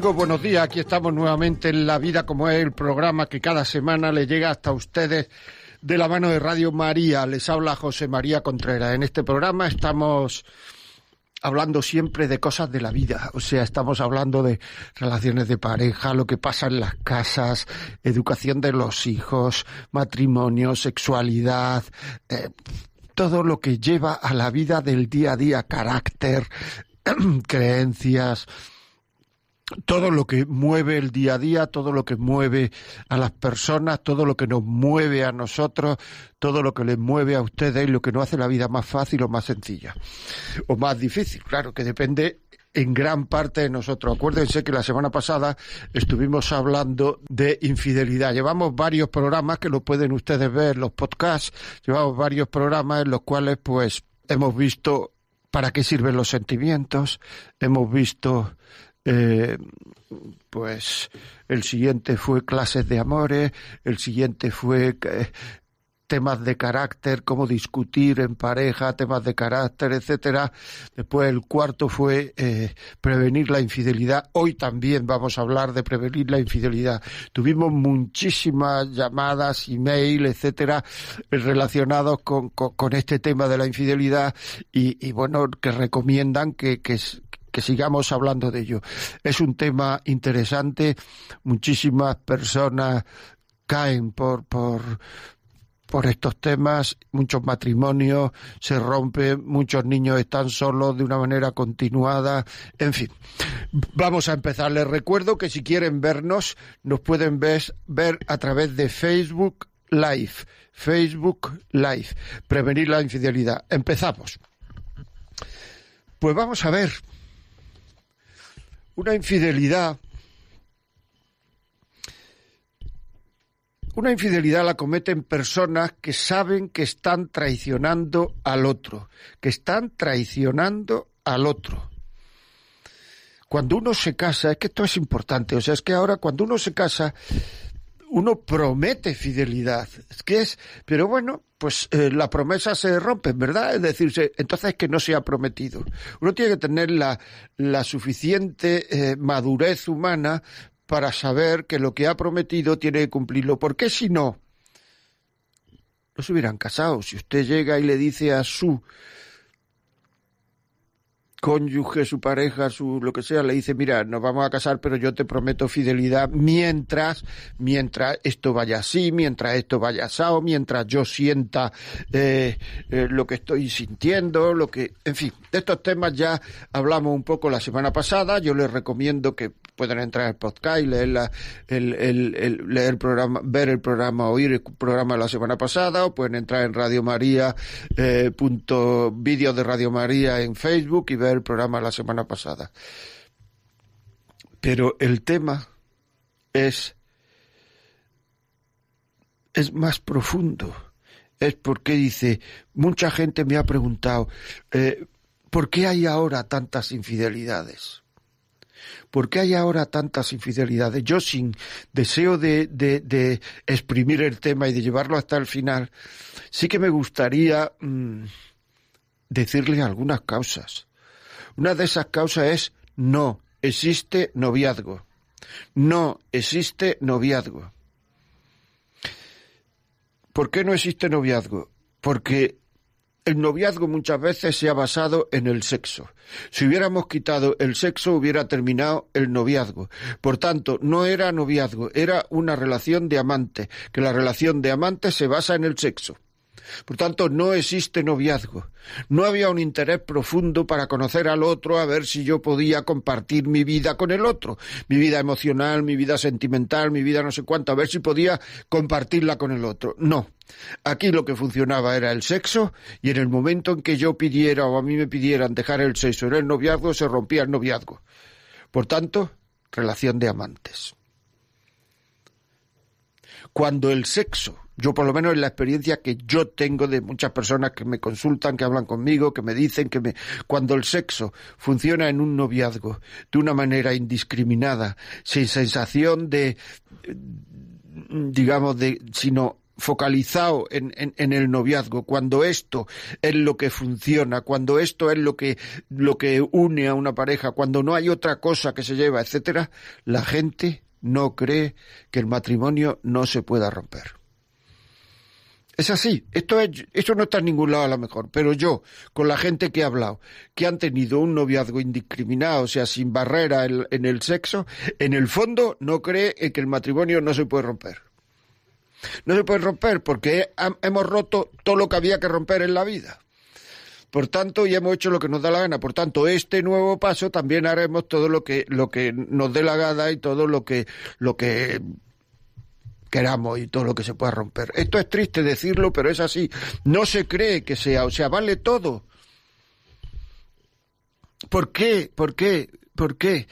Buenos días. Aquí estamos nuevamente en La Vida como es el programa que cada semana le llega hasta ustedes de la mano de Radio María. Les habla José María Contreras. En este programa estamos hablando siempre de cosas de la vida, o sea, estamos hablando de relaciones de pareja, lo que pasa en las casas, educación de los hijos, matrimonio, sexualidad, eh, todo lo que lleva a la vida del día a día, carácter, creencias, todo lo que mueve el día a día, todo lo que mueve a las personas, todo lo que nos mueve a nosotros, todo lo que les mueve a ustedes y lo que nos hace la vida más fácil o más sencilla. O más difícil, claro, que depende en gran parte de nosotros. Acuérdense que la semana pasada estuvimos hablando de infidelidad. Llevamos varios programas que lo pueden ustedes ver, los podcasts, llevamos varios programas en los cuales pues hemos visto para qué sirven los sentimientos, hemos visto eh, pues el siguiente fue clases de amores, el siguiente fue eh, temas de carácter, cómo discutir en pareja, temas de carácter, etcétera. Después el cuarto fue eh, prevenir la infidelidad. Hoy también vamos a hablar de prevenir la infidelidad. Tuvimos muchísimas llamadas, email, etcétera, relacionados con, con, este tema de la infidelidad y, y bueno, que recomiendan que, que, sigamos hablando de ello. Es un tema interesante, muchísimas personas caen por, por, por estos temas, muchos matrimonios se rompen, muchos niños están solos de una manera continuada, en fin. Vamos a empezar. Les recuerdo que si quieren vernos, nos pueden ver, ver a través de Facebook Live. Facebook Live. Prevenir la infidelidad. Empezamos. Pues vamos a ver una infidelidad, una infidelidad la cometen personas que saben que están traicionando al otro, que están traicionando al otro. Cuando uno se casa, es que esto es importante, o sea, es que ahora cuando uno se casa, uno promete fidelidad. Que es, pero bueno, pues eh, la promesa se rompe, ¿verdad? Es decir, entonces que no se ha prometido. Uno tiene que tener la, la suficiente eh, madurez humana para saber que lo que ha prometido tiene que cumplirlo. Porque si no, no se hubieran casado. Si usted llega y le dice a su cónyuge, su pareja, su lo que sea, le dice, mira, nos vamos a casar, pero yo te prometo fidelidad mientras, mientras esto vaya así, mientras esto vaya asado, mientras yo sienta eh, eh, lo que estoy sintiendo, lo que, en fin, de estos temas ya hablamos un poco la semana pasada. Yo les recomiendo que puedan entrar al podcast y leer, la, el, el, leer el programa, ver el programa, oír el programa de la semana pasada, o pueden entrar en Radio María, eh, punto, de Radio María en Facebook y ver el programa de la semana pasada. Pero el tema es, es más profundo. Es porque dice, mucha gente me ha preguntado, eh, ¿por qué hay ahora tantas infidelidades? ¿Por qué hay ahora tantas infidelidades? Yo sin deseo de, de, exprimir el tema y de llevarlo hasta el final, sí que me gustaría mm, decirle algunas causas. Una de esas causas es no existe noviazgo. No existe noviazgo. ¿Por qué no existe noviazgo? Porque el noviazgo muchas veces se ha basado en el sexo. Si hubiéramos quitado el sexo hubiera terminado el noviazgo. Por tanto, no era noviazgo, era una relación de amantes, que la relación de amantes se basa en el sexo. Por tanto, no existe noviazgo. No había un interés profundo para conocer al otro, a ver si yo podía compartir mi vida con el otro, mi vida emocional, mi vida sentimental, mi vida no sé cuánto, a ver si podía compartirla con el otro. No. Aquí lo que funcionaba era el sexo y en el momento en que yo pidiera o a mí me pidieran dejar el sexo en el noviazgo, se rompía el noviazgo. Por tanto, relación de amantes. Cuando el sexo yo por lo menos en la experiencia que yo tengo de muchas personas que me consultan, que hablan conmigo, que me dicen que me cuando el sexo funciona en un noviazgo de una manera indiscriminada, sin sensación de digamos de sino focalizado en, en, el noviazgo, cuando esto es lo que funciona, cuando esto es lo que, lo que une a una pareja, cuando no hay otra cosa que se lleva, etcétera, la gente no cree que el matrimonio no se pueda romper. Es así, esto, es, esto no está en ningún lado a lo mejor, pero yo, con la gente que he hablado, que han tenido un noviazgo indiscriminado, o sea, sin barrera en, el sexo, en el fondo no cree que el matrimonio no se puede romper. No se puede romper porque hemos roto todo lo que había que romper en la vida. Por tanto, y hemos hecho lo que nos da la gana. Por tanto, este nuevo paso también haremos todo lo que, lo que nos dé la gana y todo lo que, lo que queramos y todo lo que se pueda romper. Esto es triste decirlo, pero es así. No se cree que sea, o sea, vale todo. ¿Por qué? ¿Por qué? ¿Por qué?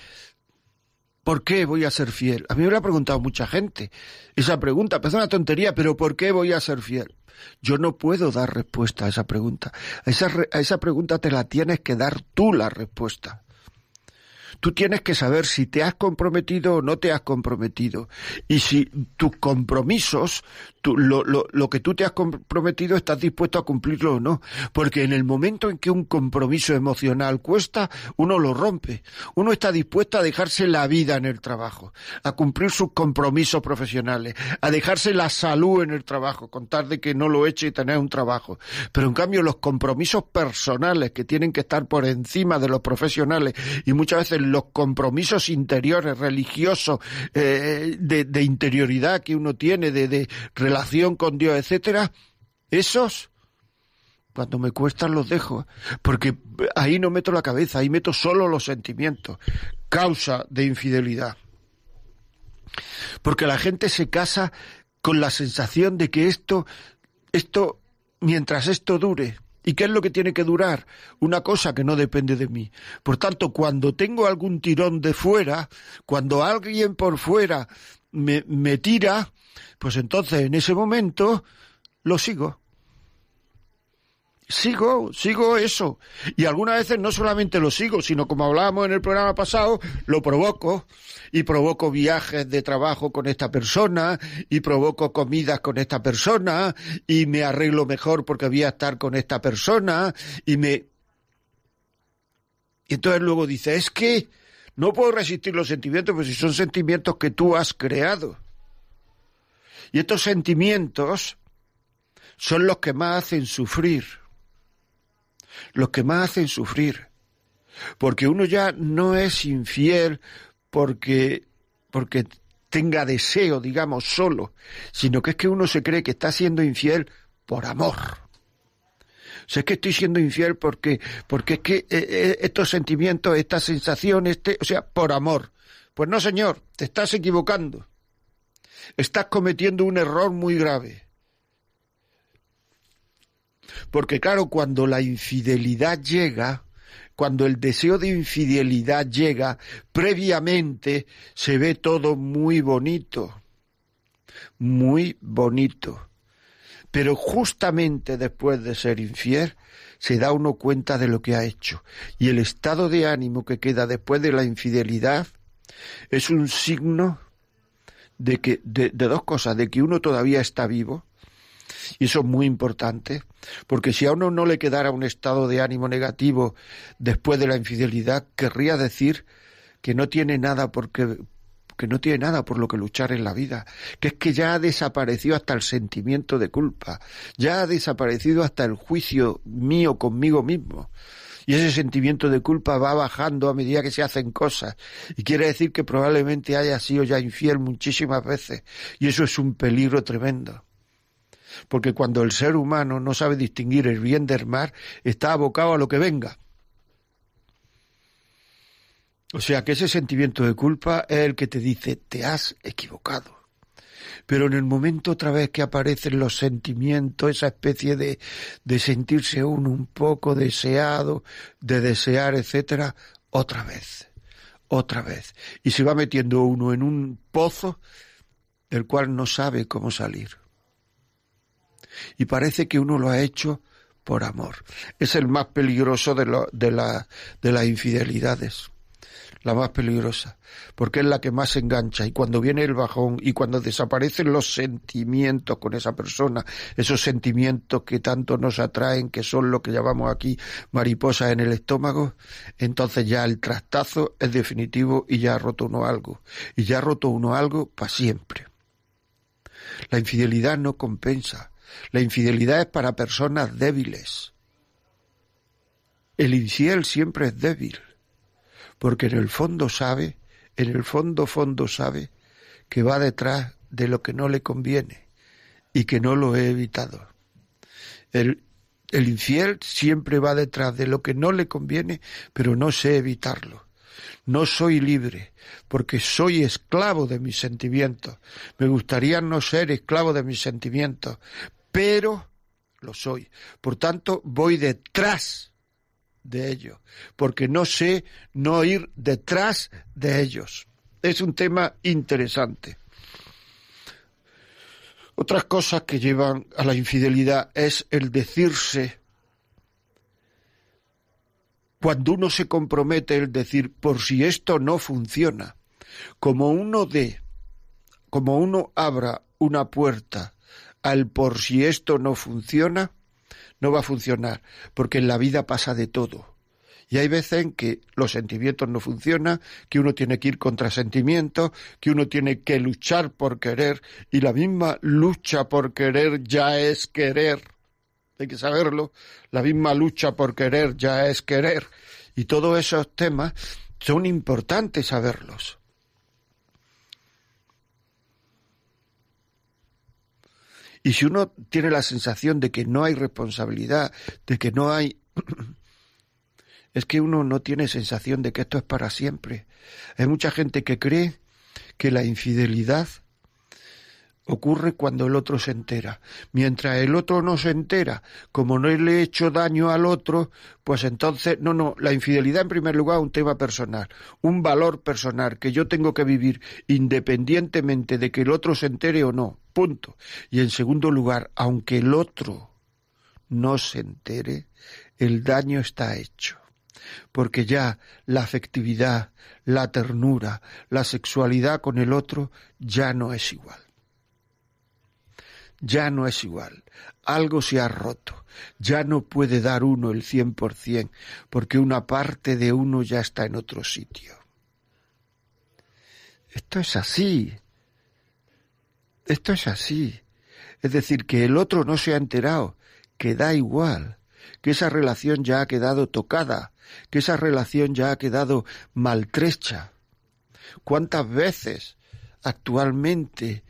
¿Por qué voy a ser fiel? A mí me lo ha preguntado mucha gente. Esa pregunta, parece una tontería, pero ¿por qué voy a ser fiel? Yo no puedo dar respuesta a esa pregunta. A esa, a esa pregunta te la tienes que dar tú la respuesta. Tú tienes que saber si te has comprometido o no te has comprometido. Y si tus compromisos, lo, lo, lo, que tú te has comprometido, estás dispuesto a cumplirlo o no. Porque en el momento en que un compromiso emocional cuesta, uno lo rompe. Uno está dispuesto a dejarse la vida en el trabajo, a cumplir sus compromisos profesionales, a dejarse la salud en el trabajo, contar de que no lo eche y tener un trabajo. Pero en cambio los compromisos personales que tienen que estar por encima de los profesionales y muchas veces los compromisos interiores, religiosos, eh, de, interioridad que uno tiene, de, de relación con Dios, etcétera, esos cuando me cuestan los dejo, porque ahí no meto la cabeza, ahí meto solo los sentimientos, causa de infidelidad. Porque la gente se casa con la sensación de que esto, esto, mientras esto dure, ¿Y qué es lo que tiene que durar? Una cosa que no depende de mí. Por tanto, cuando tengo algún tirón de fuera, cuando alguien por fuera me, me tira, pues entonces en ese momento lo sigo. Sigo, sigo eso. Y algunas veces no solamente lo sigo, sino como hablábamos en el programa pasado, lo provoco. Y provoco viajes de trabajo con esta persona, y provoco comidas con esta persona, y me arreglo mejor porque voy a estar con esta persona, y me... Y entonces luego dice, es que no puedo resistir los sentimientos, pues si son sentimientos que tú has creado. Y estos sentimientos son los que más hacen sufrir. Los que más hacen sufrir. Porque uno ya no es infiel porque, porque tenga deseo, digamos, solo, sino que es que uno se cree que está siendo infiel por amor. O sea, es que estoy siendo infiel porque, porque es que eh, eh, estos sentimientos, estas sensaciones, este, o sea, por amor. Pues no, señor, te estás equivocando estás cometiendo un error muy grave. Porque claro, cuando la infidelidad llega, cuando el deseo de infidelidad llega, previamente se ve todo muy bonito, muy bonito. Pero justamente después de ser infiel, se da uno cuenta de lo que ha hecho. Y el estado de ánimo que queda después de la infidelidad es un signo de que de, dos cosas, de que uno todavía está vivo, y eso es muy importante, porque si a uno no le quedara un estado de ánimo negativo después de la infidelidad, querría decir que no tiene nada porque que no tiene nada por lo que luchar en la vida, que es que ya ha desaparecido hasta el sentimiento de culpa, ya ha desaparecido hasta el juicio mío conmigo mismo. Y ese sentimiento de culpa va bajando a medida que se hacen cosas. Y quiere decir que probablemente haya sido ya infiel muchísimas veces. Y eso es un peligro tremendo. Porque cuando el ser humano no sabe distinguir el bien del mal, está abocado a lo que venga. O sea que ese sentimiento de culpa es el que te dice, te has equivocado. Pero en el momento otra vez que aparecen los sentimientos, esa especie de, de sentirse uno un poco deseado, de desear, etcétera, otra vez, otra vez. Y se va metiendo uno en un pozo del cual no sabe cómo salir. Y parece que uno lo ha hecho por amor. Es el más peligroso de, la, de las infidelidades. La más peligrosa, porque es la que más engancha. Y cuando viene el bajón y cuando desaparecen los sentimientos con esa persona, esos sentimientos que tanto nos atraen, que son lo que llamamos aquí mariposas en el estómago, entonces ya el trastazo es definitivo y ya ha roto uno algo, y ya ha roto uno algo para siempre. La infidelidad no compensa, la infidelidad es para personas débiles. El infiel siempre es débil porque en el fondo sabe, en el fondo fondo sabe que va detrás de lo que no le conviene y que no lo he evitado. El, el infiel siempre va detrás de lo que no le conviene, pero no sé evitarlo. No soy libre, porque soy esclavo de mis sentimientos. Me gustaría no ser esclavo de mis sentimientos, pero lo soy. Por tanto, voy detrás de ellos, porque no sé no ir detrás de ellos. Es un tema interesante. Otras cosas que llevan a la infidelidad es el decirse, cuando uno se compromete, el decir, por si esto no funciona, como uno de, como uno abra una puerta al por si esto no funciona, no va a funcionar, porque en la vida pasa de todo. Y hay veces en que los sentimientos no funcionan, que uno tiene que ir contra sentimientos, que uno tiene que luchar por querer, y la misma lucha por querer ya es querer. Hay que saberlo. La misma lucha por querer ya es querer. Y todos esos temas son importantes saberlos. Y si uno tiene la sensación de que no hay responsabilidad, de que no hay... es que uno no tiene sensación de que esto es para siempre. Hay mucha gente que cree que la infidelidad ocurre cuando el otro se entera. Mientras el otro no se entera, como no le he hecho daño al otro, pues entonces, no, no, la infidelidad en primer lugar es un tema personal, un valor personal que yo tengo que vivir independientemente de que el otro se entere o no, punto. Y en segundo lugar, aunque el otro no se entere, el daño está hecho porque ya la afectividad, la ternura, la sexualidad con el otro ya no es igual ya no es igual. Algo se ha roto. Ya no puede dar uno el cien por cien, porque una parte de uno ya está en otro sitio. Esto es así. Esto es así. Es decir, que el otro no se ha enterado, que da igual, que esa relación ya ha quedado tocada, que esa relación ya ha quedado maltrecha. ¿Cuántas veces actualmente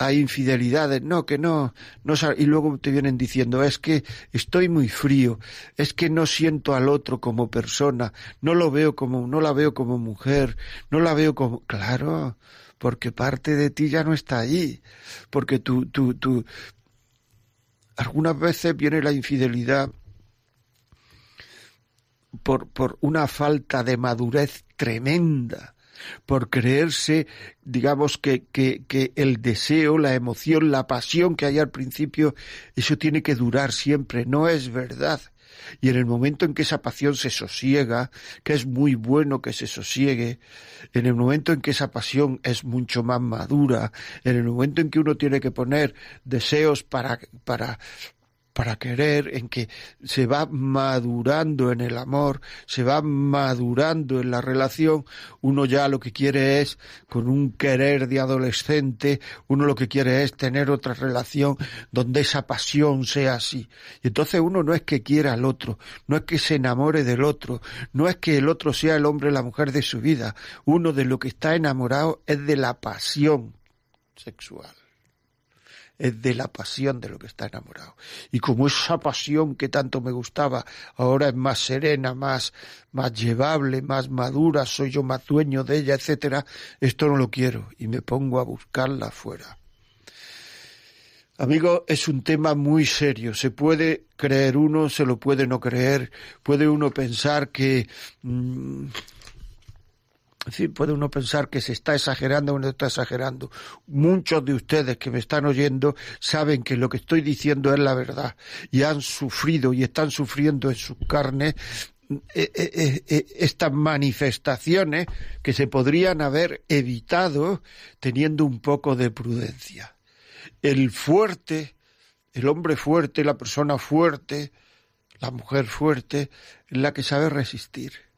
hay infidelidades, no, que no, no, y luego te vienen diciendo, es que estoy muy frío, es que no siento al otro como persona, no lo veo como, no la veo como mujer, no la veo como, claro, porque parte de ti ya no está ahí, porque tú, tú, tú, algunas veces viene la infidelidad por, por una falta de madurez tremenda, por creerse, digamos, que, que, el deseo, la emoción, la pasión que hay al principio, eso tiene que durar siempre. No es verdad. Y en el momento en que esa pasión se sosiega, que es muy bueno que se sosiegue, en el momento en que esa pasión es mucho más madura, en el momento en que uno tiene que poner deseos para, para, para querer, en que se va madurando en el amor, se va madurando en la relación, uno ya lo que quiere es, con un querer de adolescente, uno lo que quiere es tener otra relación donde esa pasión sea así. Y entonces uno no es que quiera al otro, no es que se enamore del otro, no es que el otro sea el hombre o la mujer de su vida, uno de lo que está enamorado es de la pasión sexual es de la pasión de lo que está enamorado. Y como esa pasión que tanto me gustaba ahora es más serena, más, más llevable, más madura, soy yo más dueño de ella, etcétera, esto no lo quiero y me pongo a buscarla afuera. Amigo, es un tema muy serio. Se puede creer uno, se lo puede no creer. Puede uno pensar que... Mm, puede uno pensar que se está exagerando o no está exagerando. Muchos de ustedes que me están oyendo saben que lo que estoy diciendo es la verdad y han sufrido y están sufriendo en sus carnes eh, eh, eh, estas manifestaciones que se podrían haber evitado teniendo un poco de prudencia el fuerte, el hombre fuerte, la persona fuerte, la mujer fuerte, es la que sabe resistir.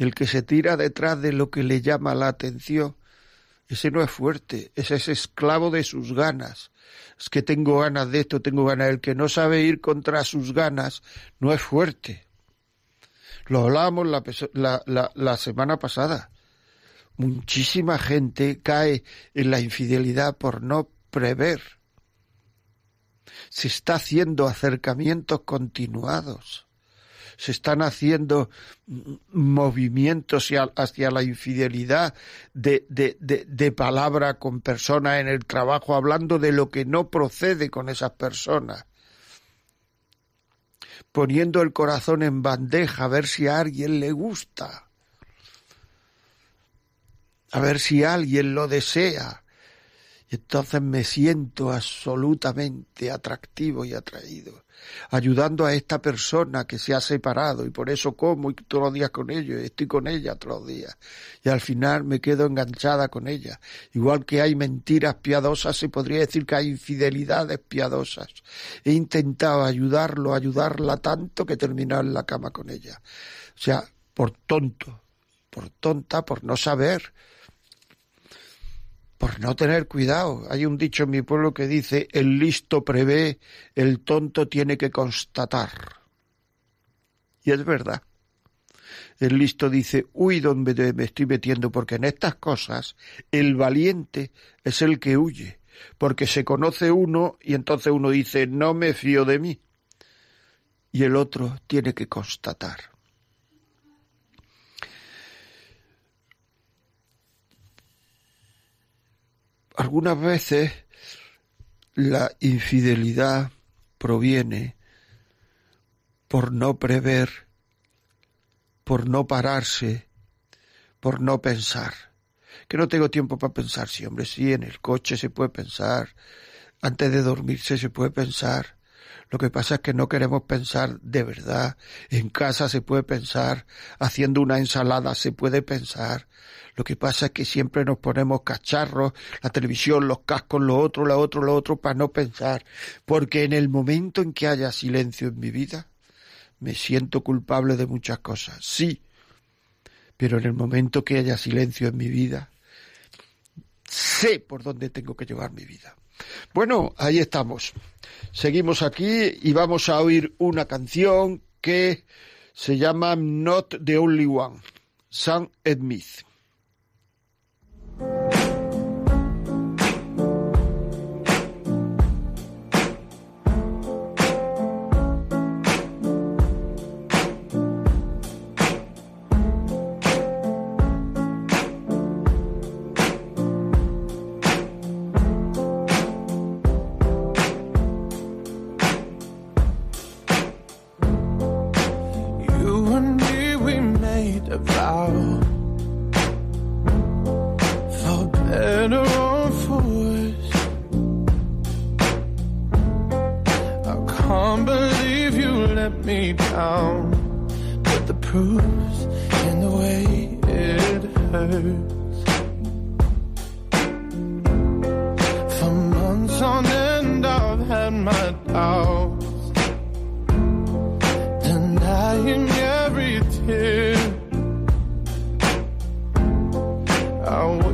El que se tira detrás de lo que le llama la atención, ese no es fuerte, ese es esclavo de sus ganas. Es que tengo ganas de esto, tengo ganas. El que no sabe ir contra sus ganas no es fuerte. Lo hablábamos la, la, la semana pasada. Muchísima gente cae en la infidelidad por no prever. Se está haciendo acercamientos continuados. Se están haciendo movimientos hacia la infidelidad de, de, de, palabra con personas en el trabajo, hablando de lo que no procede con esas personas poniendo el corazón en bandeja a ver si a alguien le gusta, a ver si alguien lo desea, y entonces me siento absolutamente atractivo y atraído, ayudando a esta persona que se ha separado y por eso como y todos los días con ellos, estoy con ella todos los días. Y al final me quedo enganchada con ella. Igual que hay mentiras piadosas, se podría decir que hay infidelidades piadosas. He intentado ayudarlo, ayudarla tanto que he terminado en la cama con ella. O sea, por tonto, por tonta, por no saber, por no tener cuidado. Hay un dicho en mi pueblo que dice, el listo prevé, el tonto tiene que constatar. Y es verdad. El listo dice, uy, ¿dónde me estoy metiendo? Porque en estas cosas el valiente es el que huye, porque se conoce uno y entonces uno dice, no me fío de mí. Y el otro tiene que constatar. Algunas veces la infidelidad proviene por no prever, por no pararse, por no pensar. Que no tengo tiempo para pensar, sí, hombre, sí, en el coche se puede pensar, antes de dormirse se puede pensar. Lo que pasa es que no queremos pensar de verdad. En casa se puede pensar, haciendo una ensalada se puede pensar, lo que pasa es que siempre nos ponemos cacharros, la televisión, los cascos, lo otro, lo otro, lo otro, para no pensar. Porque en el momento en que haya silencio en mi vida, me siento culpable de muchas cosas, sí. Pero en el momento que haya silencio en mi vida, sé por dónde tengo que llevar mi vida. Bueno, ahí estamos. Seguimos aquí y vamos a oír una canción que se llama Not the Only One, Sam Smith.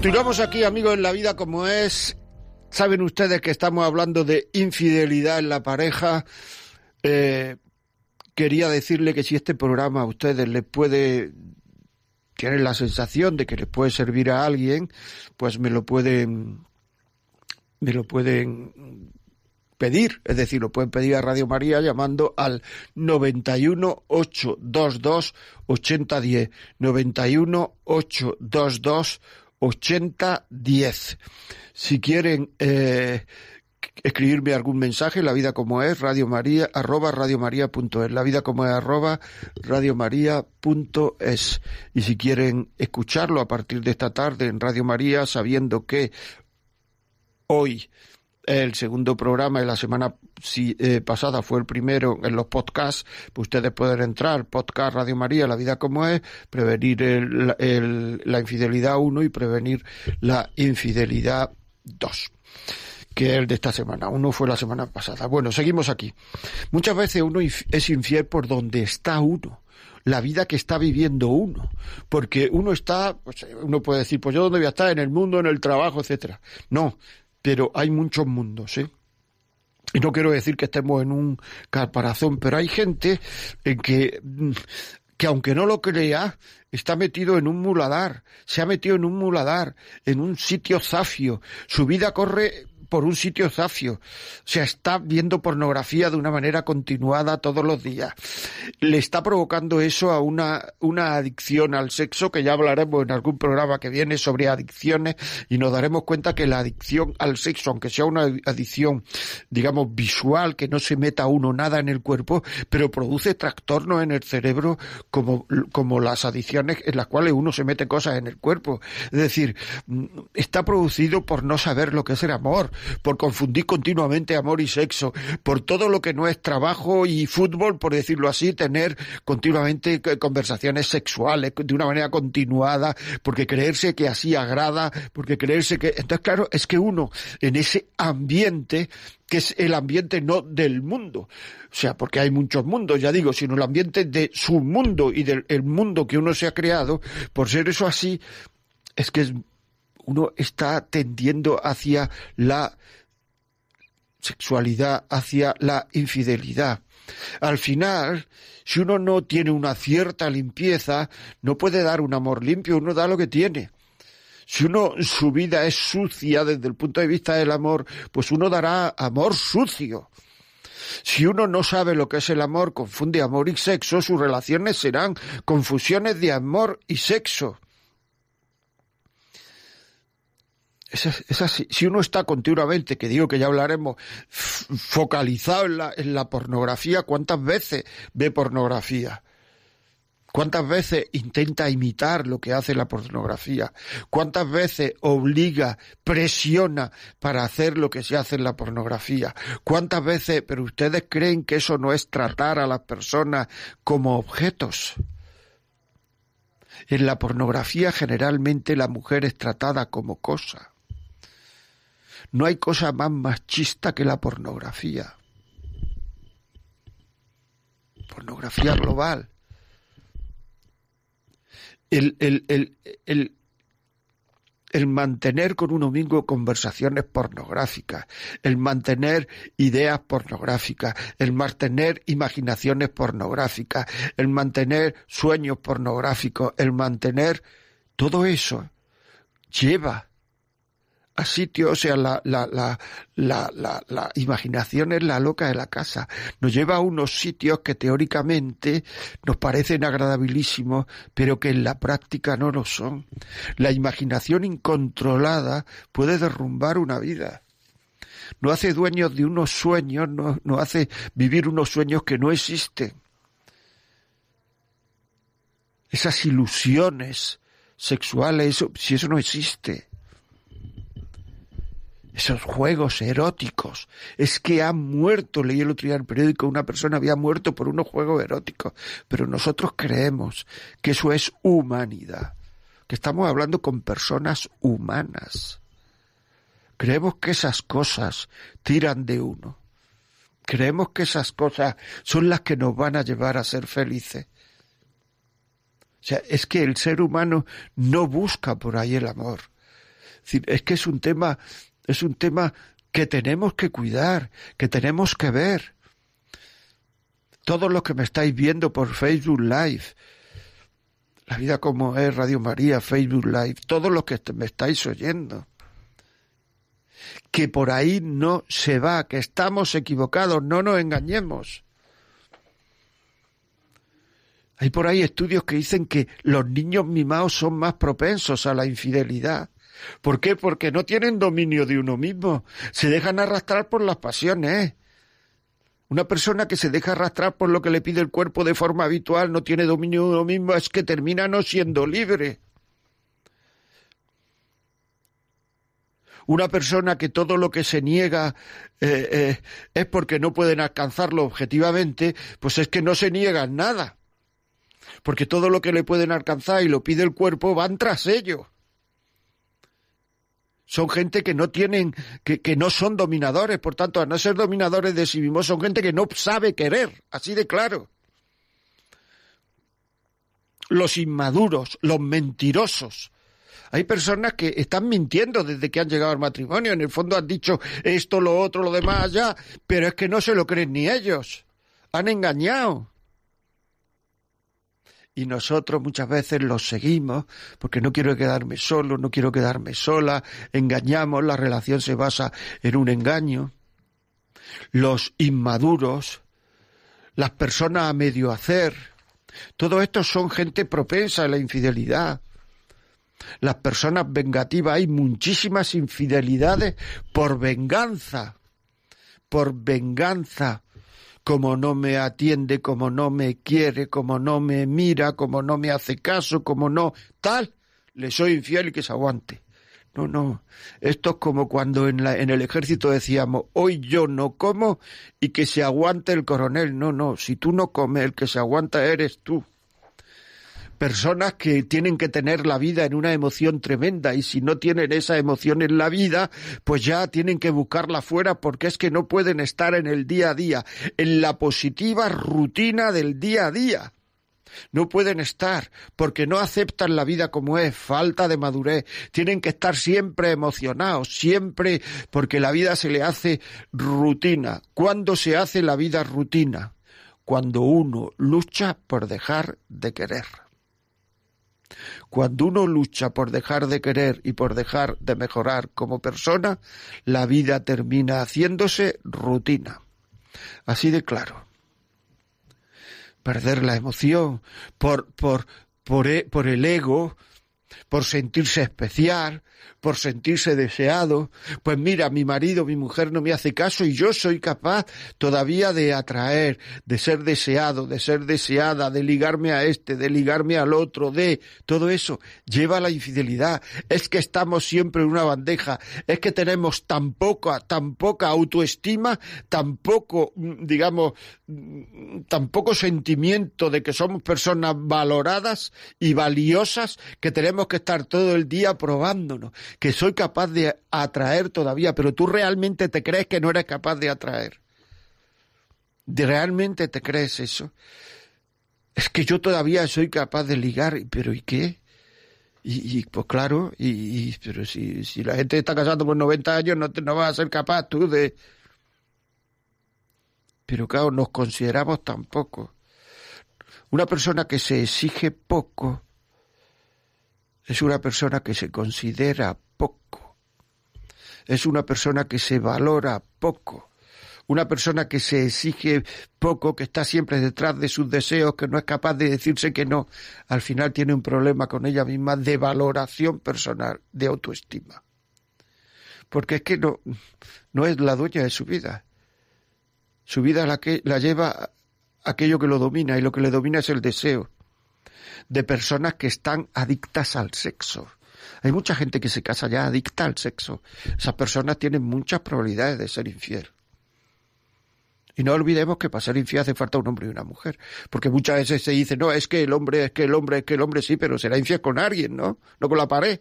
Continuamos aquí, amigos, en la vida como es. Saben ustedes que estamos hablando de infidelidad en la pareja. Eh, quería decirle que si este programa a ustedes les puede tienen la sensación de que les puede servir a alguien, pues me lo pueden me lo pueden pedir, es decir, lo pueden pedir a Radio María llamando al 91 822 8010, 91 822 8010. Si quieren eh, escribirme algún mensaje, la vida como es, Radio María, arroba radiomaria.es, la vida como es, arroba radiomaria.es. Y si quieren escucharlo a partir de esta tarde en Radio María, sabiendo que hoy el segundo programa de la semana eh, pasada fue el primero en los podcasts, pues ustedes pueden entrar, podcast Radio María, La Vida como es, prevenir el, el, la infidelidad 1 y prevenir la infidelidad 2 que es el de esta semana. Uno fue la semana pasada. Bueno, seguimos aquí. Muchas veces uno es infiel por donde está uno la vida que está viviendo uno. Porque uno está, pues, uno puede decir, pues yo dónde voy a estar, en el mundo, en el trabajo, etcétera. No, pero hay muchos mundos, ¿eh? Y no quiero decir que estemos en un caparazón, pero hay gente en que, que aunque no lo crea, está metido en un muladar, se ha metido en un muladar, en un sitio zafio. Su vida corre por un sitio zafio. O sea, está viendo pornografía de una manera continuada todos los días. Le está provocando eso a una, una adicción al sexo, que ya hablaremos en algún programa que viene sobre adicciones, y nos daremos cuenta que la adicción al sexo, aunque sea una adicción, digamos, visual, que no se meta uno nada en el cuerpo, pero produce trastornos en el cerebro como, como las adicciones en las cuales uno se mete cosas en el cuerpo. Es decir, está producido por no saber lo que es el amor, por confundir continuamente amor y sexo, por todo lo que no es trabajo y fútbol, por decirlo así, tener continuamente conversaciones sexuales de una manera continuada, porque creerse que así agrada, porque creerse que... Entonces, claro, es que uno en ese ambiente que es el ambiente no del mundo. O sea, porque hay muchos mundos, ya digo, sino el ambiente de su mundo y del el mundo que uno se ha creado, por ser eso así, es que es, uno está tendiendo hacia la sexualidad, hacia la infidelidad. Al final, si uno no tiene una cierta limpieza, no puede dar un amor limpio, uno da lo que tiene. Si uno, su vida es sucia desde el punto de vista del amor, pues uno dará amor sucio. Si uno no sabe lo que es el amor, confunde amor y sexo, sus relaciones serán confusiones de amor y sexo. Es. Si uno está continuamente, que digo que ya hablaremos, focalizado en la pornografía, ¿cuántas veces ve pornografía? ¿Cuántas veces intenta imitar lo que hace la pornografía? ¿Cuántas veces obliga, presiona para hacer lo que se hace en la pornografía? ¿Cuántas veces, pero ustedes creen que eso no es tratar a las personas como objetos? En la pornografía generalmente la mujer es tratada como cosa. No hay cosa más machista que la pornografía. Pornografía global. El, el, el, el, mantener con uno mismo conversaciones pornográficas, el mantener ideas pornográficas, el mantener imaginaciones pornográficas, el mantener sueños pornográficos, el mantener todo eso lleva a o sea, la, la, la, la, imaginación es la loca de la casa. Nos lleva a unos sitios que teóricamente nos parecen agradabilísimos, pero que en la práctica no lo son. La imaginación incontrolada puede derrumbar una vida. No hace dueños de unos sueños, no, no hace vivir unos sueños que no existen. Esas ilusiones sexuales, si eso no existe esos juegos eróticos. Es que ha muerto, leí el otro día en el periódico, una persona había muerto por unos juegos eróticos, pero nosotros creemos que eso es humanidad, que estamos hablando con personas humanas. Creemos que esas cosas tiran de uno. Creemos que esas cosas son las que nos van a llevar a ser felices. O sea, es que el ser humano no busca por ahí el amor. Es que es un tema es un tema que tenemos que cuidar, que tenemos que ver. Todos los que me estáis viendo por Facebook Live, la vida como es Radio María, Facebook Live, todos los que me estáis oyendo, que por ahí no se va, que estamos equivocados, no nos engañemos. Hay por ahí estudios que dicen que los niños mimados son más propensos a la infidelidad. ¿Por qué? Porque no tienen dominio de uno mismo. Se dejan arrastrar por las pasiones. Una persona que se deja arrastrar por lo que le pide el cuerpo de forma habitual, no tiene dominio de uno mismo, es que termina no siendo libre. Una persona que todo lo que se niega eh, eh, es porque no pueden alcanzarlo objetivamente, pues es que no se niegan nada. Porque todo lo que le pueden alcanzar y lo pide el cuerpo van tras ello son gente que no tienen, que, que, no son dominadores, por tanto, a no ser dominadores de sí mismos, son gente que no sabe querer, así de claro. Los inmaduros, los mentirosos. Hay personas que están mintiendo desde que han llegado al matrimonio, en el fondo han dicho esto, lo otro, lo demás allá, pero es que no se lo creen ni ellos. Han engañado y nosotros muchas veces los seguimos porque no quiero quedarme solo, no quiero quedarme sola, engañamos, la relación se basa en un engaño. Los inmaduros, las personas a medio hacer, todo esto son gente propensa a la infidelidad. Las personas vengativas, hay muchísimas infidelidades por venganza, por venganza como no me atiende, como no me quiere, como no me mira, como no me hace caso, como no tal, le soy infiel y que se aguante. No, no. Esto es como cuando en, la, en el ejército decíamos, hoy yo no como y que se aguante el coronel. No, no. Si tú no comes, el que se aguanta eres tú personas que tienen que tener la vida en una emoción tremenda y si no tienen esa emoción en la vida, pues ya tienen que buscarla fuera porque es que no pueden estar en el día a día, en la positiva rutina del día a día. No pueden estar porque no aceptan la vida como es, falta de madurez. Tienen que estar siempre emocionados, siempre porque la vida se le hace rutina. ¿Cuándo se hace la vida rutina? Cuando uno lucha por dejar de querer. Cuando uno lucha por dejar de querer y por dejar de mejorar como persona, la vida termina haciéndose rutina. Así de claro. Perder la emoción por, por, por, e- por el ego, por sentirse especial, por sentirse deseado. Pues mira, mi marido, mi mujer no me hace caso y yo soy capaz todavía de atraer, de ser deseado, de ser deseada, de ligarme a este, de ligarme al otro, de todo eso lleva a la infidelidad. Es que estamos siempre en una bandeja, es que tenemos tan poca, tan poca autoestima, tan poco, mm, digamos, mm, tan poco sentimiento de que somos personas valoradas y valiosas que tenemos que estar todo el día probándonos, que soy capaz de atraer todavía, pero tú realmente te crees que no eres capaz de atraer. ¿De ¿Realmente te crees eso? Es que yo todavía soy capaz de ligar, pero ¿y qué? Y, pues claro, y, pero si, si la gente está casando con 90 años, no, te- no vas a ser capaz tú de... Pero claro, nos consideramos tan poco. Una persona que se exige poco es una persona que se considera poco. Es una persona que se valora poco. Una persona que se exige poco, que está siempre detrás de sus deseos, que no es capaz de decirse que no, al final tiene un problema con ella misma de valoración personal, de autoestima. Porque es que no, no es la dueña de su vida. Su vida la, que, la lleva aquello que lo domina y lo que le domina es el deseo de personas que están adictas al sexo. Hay mucha gente que se casa ya adicta al sexo. Esas personas tienen muchas probabilidades de ser infiel. Y no olvidemos que para ser infiel hace falta un hombre y una mujer. Porque muchas veces se dice, no, es que el hombre, es que el hombre, es que el hombre sí, pero será infiel con alguien, ¿no? No con la pared.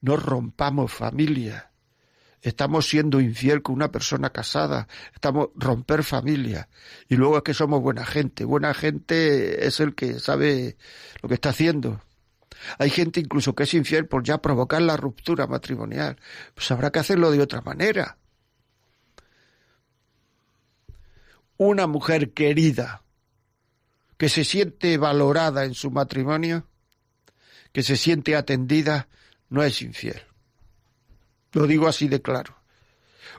No rompamos familia. Estamos siendo infiel con una persona casada. Estamos romper familia. Y luego es que somos buena gente. Buena gente es el que sabe lo que está haciendo. Hay gente incluso que es infiel por ya provocar la ruptura matrimonial. Pues habrá que hacerlo de otra manera. Una mujer querida que se siente valorada en su matrimonio, que se siente atendida, no es infiel. Lo digo así de claro.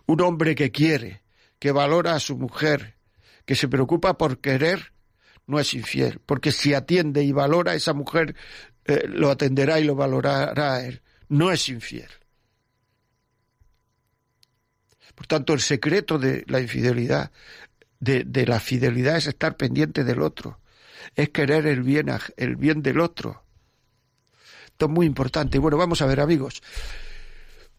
Un hombre que quiere, que valora a su mujer, que se preocupa por querer, no es infiel, porque si atiende y valora a esa mujer, eh, lo atenderá y lo valorará a él. No es infiel. Por tanto, el secreto de la infidelidad, de, la fidelidad, es estar pendiente del otro, es querer el bien, el bien del otro. Esto es muy importante. Bueno, vamos a ver, amigos.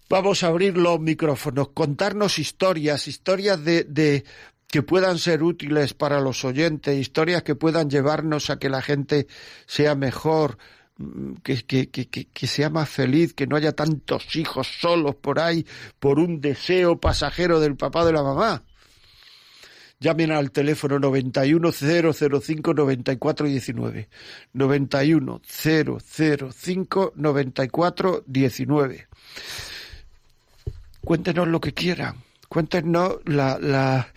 Vamos a abrir los micrófonos, contarnos historias, historias de, que puedan ser útiles para los oyentes, historias que puedan llevarnos a que la gente sea mejor, mm, que, que sea más feliz, que no haya tantos hijos solos por ahí por un deseo pasajero del papá o de la mamá. Llamen al teléfono 910059419. 910059419. Cuéntenos lo que quieran. Cuéntenos la, la,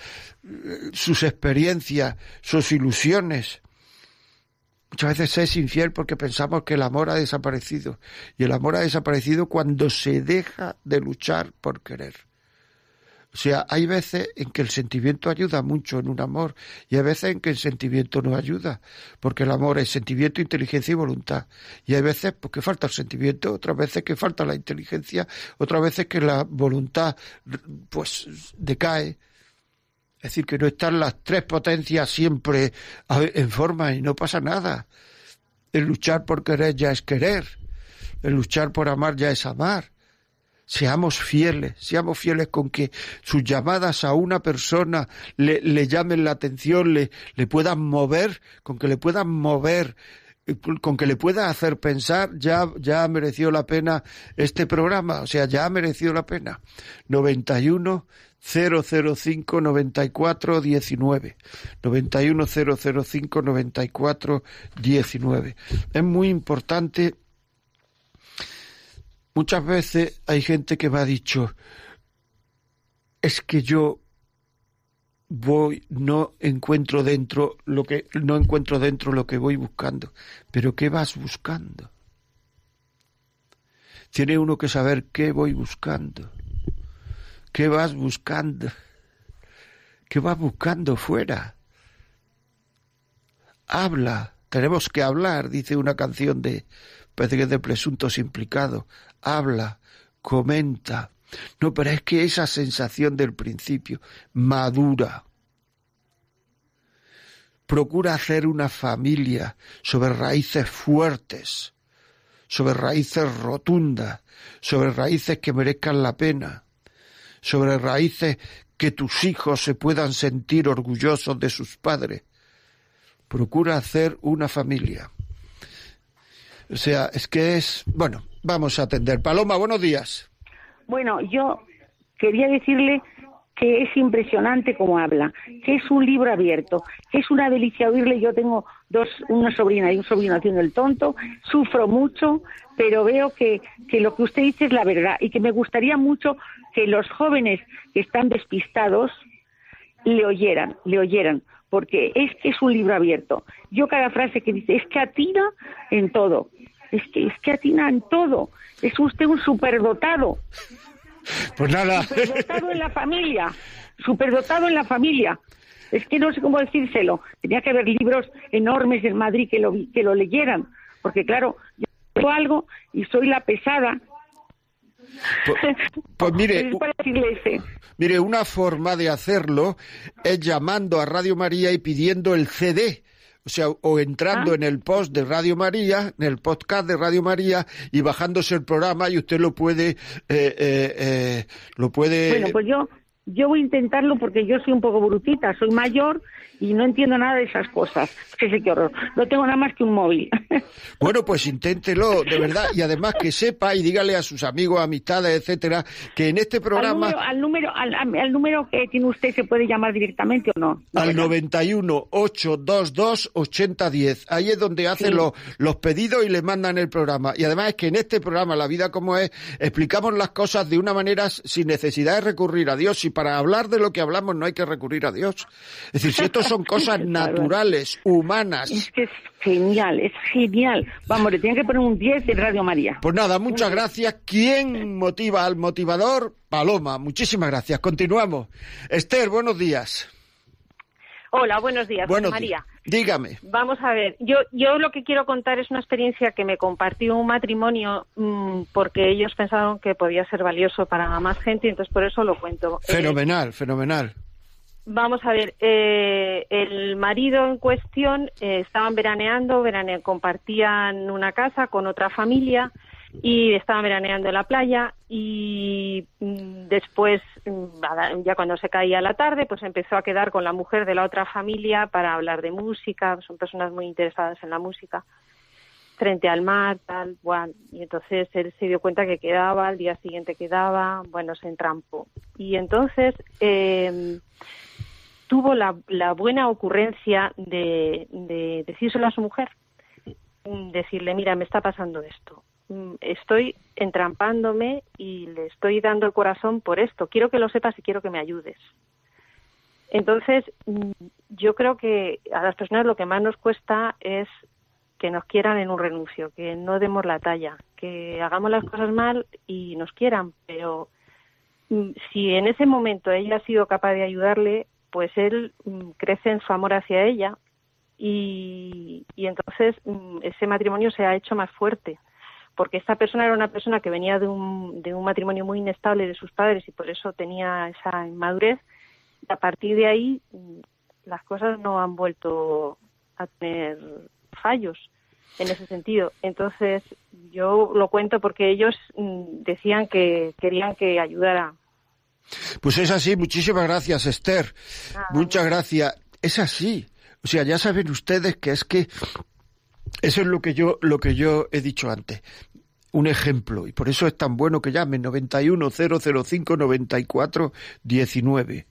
sus experiencias, sus ilusiones. Muchas veces es infiel porque pensamos que el amor ha desaparecido. Y el amor ha desaparecido cuando se deja de luchar por querer. O sea, hay veces en que el sentimiento ayuda mucho en un amor y hay veces en que el sentimiento no ayuda, porque el amor es sentimiento, inteligencia y voluntad. Y hay veces pues, que falta el sentimiento, otras veces que falta la inteligencia, otras veces que la voluntad pues decae. Es decir, que no están las tres potencias siempre en forma y no pasa nada. El luchar por querer ya es querer. El luchar por amar ya es amar seamos fieles, seamos fieles con que sus llamadas a una persona le, le llamen la atención, le, le puedan mover, con que le puedan mover, eh, con que le pueda hacer pensar, ya, ya ha merecido la pena este programa, o sea, ya ha merecido la pena. 91 005 94 19 91 005 94 19 es muy importante Muchas veces hay gente que me ha dicho, es que yo voy, no encuentro dentro lo que, no encuentro dentro lo que voy buscando. Pero ¿qué vas buscando? Tiene uno que saber qué voy buscando. ¿Qué vas buscando? ¿Qué vas buscando fuera? Habla, tenemos que hablar, dice una canción de, parece que es de presuntos implicados. Habla, comenta. No, pero es que esa sensación del principio, madura. Procura hacer una familia sobre raíces fuertes, sobre raíces rotundas, sobre raíces que merezcan la pena, sobre raíces que tus hijos se puedan sentir orgullosos de sus padres. Procura hacer una familia. O sea, es que es... Bueno, vamos a atender. Paloma, buenos días. Bueno, yo quería decirle que es impresionante cómo habla, que es un libro abierto, que es una delicia oírle. Yo tengo dos, una sobrina y un sobrino haciendo el tonto, sufro mucho, pero veo que, que lo que usted dice es la verdad y que me gustaría mucho que los jóvenes que están despistados le oyeran, le oyeran, porque es que es un libro abierto. Yo cada frase que dice, es que atina en todo, es que, es que atina en todo, es usted un superdotado, Pues nada. superdotado en la familia, superdotado en la familia. Es que no sé cómo decírselo. Tenía que haber libros enormes en Madrid que lo, que lo leyeran, porque claro, yo hago algo y soy la pesada. Pues, pues mire. Mire, una forma de hacerlo es llamando a Radio María y pidiendo el CD. O sea, o entrando Ah. en el post de Radio María, en el podcast de Radio María y bajándose el programa y usted lo puede, eh, eh, eh, lo puede. Bueno, pues yo, yo voy a intentarlo porque yo soy un poco brutita, soy mayor y no entiendo nada de esas cosas. Que sé qué horror. No tengo nada más que un móvil. Bueno, pues inténtelo, de verdad, y además que sepa y dígale a sus amigos, amistades, etcétera, que en este al, programa número, al, número, al, al número que tiene usted se puede llamar directamente o no. No, al ¿verdad? 91 822 8010. Ahí es donde hacen Sí. los, los pedidos y le mandan el programa. Y además es que en este programa, La vida como es, explicamos las cosas de una manera sin necesidad de recurrir a Dios. Y para hablar de lo que hablamos no hay que recurrir a Dios. Es decir, si esto son cosas naturales, humanas. Es que es genial, es genial. Vamos, le tienen que poner un 10 en Radio María. Pues nada, muchas gracias. ¿Quién motiva al motivador? Paloma, muchísimas gracias. Continuamos. Esther, buenos días. Hola, buenos días, Buenos María. Dígame. Vamos a ver, yo, yo lo que quiero contar es una experiencia que me compartió un matrimonio mm, porque ellos pensaron que podía ser valioso para más gente y entonces por eso lo cuento. Eh, Fenomenal, fenomenal. Vamos a ver, eh, el marido en cuestión eh, estaban veraneando, verane- compartían una casa con otra familia y estaban veraneando en la playa y mm, después, mm, ya cuando se caía la tarde, pues empezó a quedar con la mujer de la otra familia para hablar de música, son personas muy interesadas en la música frente al mar, tal, bueno, y entonces él se dio cuenta que quedaba, al día siguiente quedaba, bueno, se entrampó. Y entonces eh, tuvo la, la buena ocurrencia de, de decírselo a su mujer, decirle, mira, me está pasando esto, Mm, estoy entrampándome y le estoy dando el corazón por esto, quiero que lo sepas y quiero que me ayudes. Entonces, mm, yo creo que a las personas lo que más nos cuesta es que nos quieran en un renuncio, que no demos la talla, que hagamos las cosas mal y nos quieran, pero mm, si en ese momento ella ha sido capaz de ayudarle, pues él mm, crece en su amor hacia ella y, y entonces mm, ese matrimonio se ha hecho más fuerte porque esta persona era una persona que venía de un, de un matrimonio muy inestable de sus padres y por eso tenía esa inmadurez a partir de ahí mm, las cosas no han vuelto a tener fallos en ese sentido. Entonces, yo lo cuento porque ellos decían que querían que ayudara. Pues es así, muchísimas gracias, Esther. Nada, Muchas gracias. Es así. O sea, ya saben ustedes que es que eso es lo que yo lo que yo he dicho antes. Un ejemplo, y por eso es tan bueno que llamen 91005 94 19.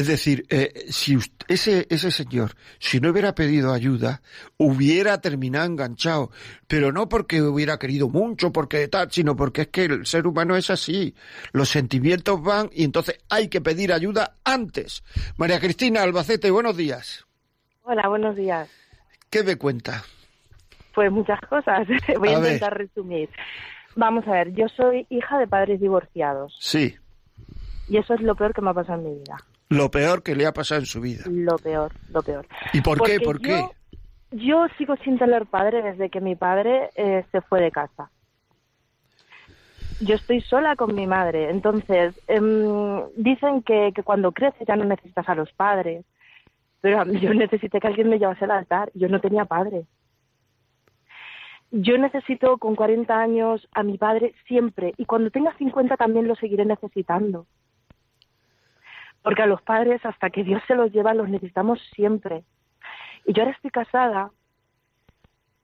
Es decir, eh, si usted- ese, ese señor, si no hubiera pedido ayuda, hubiera terminado enganchado. Pero no porque hubiera querido mucho, porque tal, sino porque es que el ser humano es así. Los sentimientos van y entonces hay que pedir ayuda antes. María Cristina Albacete, buenos días. Hola, buenos días. ¿Qué me cuenta? Pues muchas cosas. Voy a, A ver. intentar resumir. Vamos a ver, yo soy hija de padres divorciados. Sí, Y eso es lo peor que me ha pasado en mi vida. Lo peor que le ha pasado en su vida. Lo peor, lo peor. ¿Y por qué? ¿Por qué? yo- sigo sin tener padre desde que mi padre eh, se fue de casa. Yo estoy sola con mi madre. Entonces, em, dicen que, que cuando creces ya no necesitas a los padres. Pero yo necesité que alguien me llevase al altar. Yo no tenía padre. Yo necesito con 40 años a mi padre siempre. Y cuando tenga 50 también lo seguiré necesitando. Porque a los padres, hasta que Dios se los lleva, los necesitamos siempre. Y yo ahora estoy casada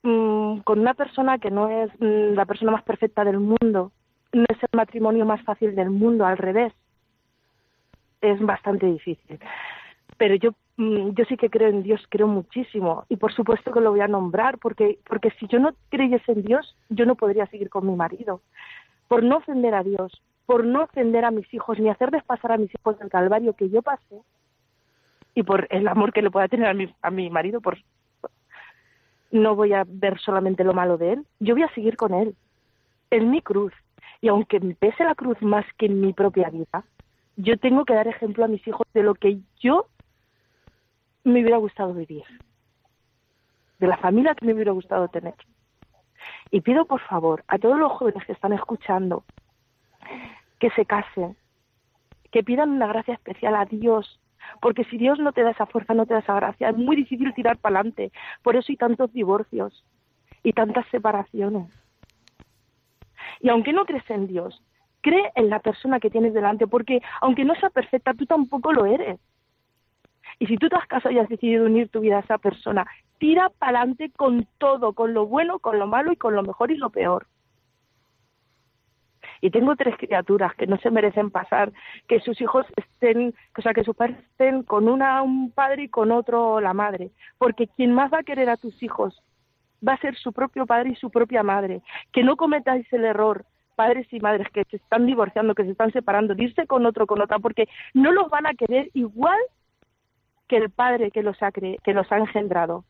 mm, con una persona que no es mm, la persona más perfecta del mundo, no es el matrimonio más fácil del mundo, al revés. Es bastante difícil. Pero yo, mm, yo sí que creo en Dios, creo muchísimo. Y por supuesto que lo voy a nombrar, porque, porque si yo no creyese en Dios, yo no podría seguir con mi marido. Por no ofender a Dios, por no ofender a mis hijos, ni hacerles pasar a mis hijos el calvario que yo pasé, y por el amor que le pueda tener a mi, a mi marido, por no voy a ver solamente lo malo de él, yo voy a seguir con él, en mi cruz. Y aunque me pese la cruz más que en mi propia vida, yo tengo que dar ejemplo a mis hijos de lo que yo me hubiera gustado vivir, de la familia que me hubiera gustado tener. Y pido por favor a todos los jóvenes que están escuchando que se casen, que pidan una gracia especial a Dios, porque si Dios no te da esa fuerza, no te da esa gracia, es muy difícil tirar para adelante. Por eso hay tantos divorcios y tantas separaciones. Y aunque no crees en Dios, cree en la persona que tienes delante, porque aunque no sea perfecta, tú tampoco lo eres. Y si tú te has casado y has decidido unir tu vida a esa persona, tira para adelante con todo, con lo bueno, con lo malo y con lo mejor y lo peor. Y tengo tres criaturas que no se merecen pasar, que sus hijos estén, o sea, que sus padres estén con una un padre y con otro la madre, porque quien más va a querer a tus hijos va a ser su propio padre y su propia madre. Que no cometáis el error, padres y madres que se están divorciando, que se están separando, de irse con otro, con otra, porque no los van a querer igual que el padre que los ha, que los ha engendrado.